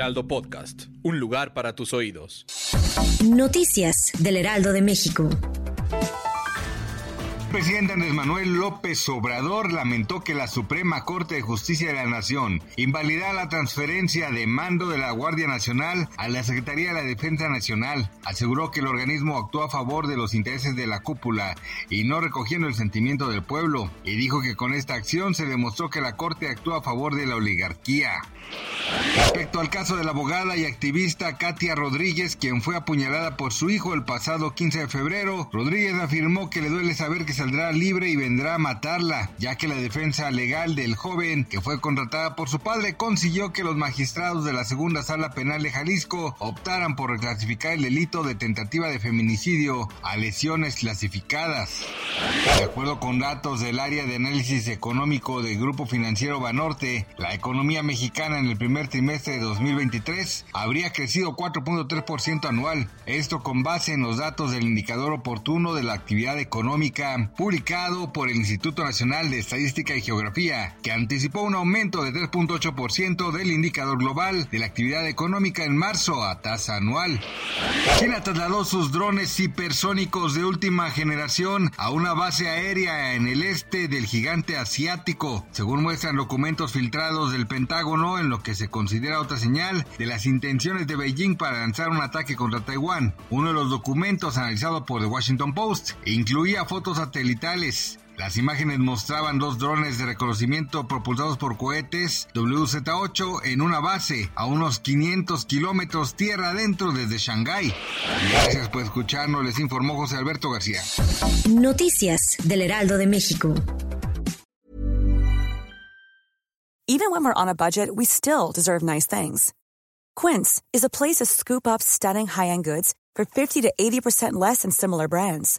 Heraldo Podcast, un lugar para tus oídos. Noticias del Heraldo de México. El presidente Andrés Manuel López Obrador lamentó que la Suprema Corte de Justicia de la Nación invalidara la transferencia de mando de la Guardia Nacional a la Secretaría de la Defensa Nacional. Aseguró que el organismo actuó a favor de los intereses de la cúpula y no recogiendo el sentimiento del pueblo, y dijo que con esta acción se demostró que la Corte actúa a favor de la oligarquía. Respecto al caso de la abogada y activista Katia Rodríguez, quien fue apuñalada por su hijo el pasado 15 de febrero, Rodríguez afirmó que le duele saber que saldrá libre y vendrá a matarla, ya que la defensa legal del joven, que fue contratada por su padre, consiguió que los magistrados de la segunda sala penal de Jalisco optaran por reclasificar el delito de tentativa de feminicidio a lesiones clasificadas. De acuerdo con datos del área de análisis económico del Grupo Financiero Banorte, la economía mexicana en el primer trimestre de 2023 habría crecido 4.3% anual, esto con base en los datos del indicador oportuno de la actividad económica publicado por el Instituto Nacional de Estadística y Geografía, que anticipó un aumento de 3.8% del indicador global de la actividad económica en marzo a tasa anual. China trasladó sus drones hipersónicos de última generación a una base aérea en el este del gigante asiático, según muestran documentos filtrados del Pentágono en lo que se considera otra señal de las intenciones de Beijing para lanzar un ataque contra Taiwán. Uno de los documentos analizados por The Washington Post incluía fotos satelitales las imágenes mostraban dos drones de reconocimiento propulsados por cohetes WZ-8 en una base a unos 500 kilómetros tierra adentro desde Shanghái. Gracias por escucharnos, les informó José Alberto García. Noticias del Heraldo de México. Even when we're on a budget, we still deserve nice things. Quince is a place to scoop up stunning high-end goods for 50 to 80% less than similar brands.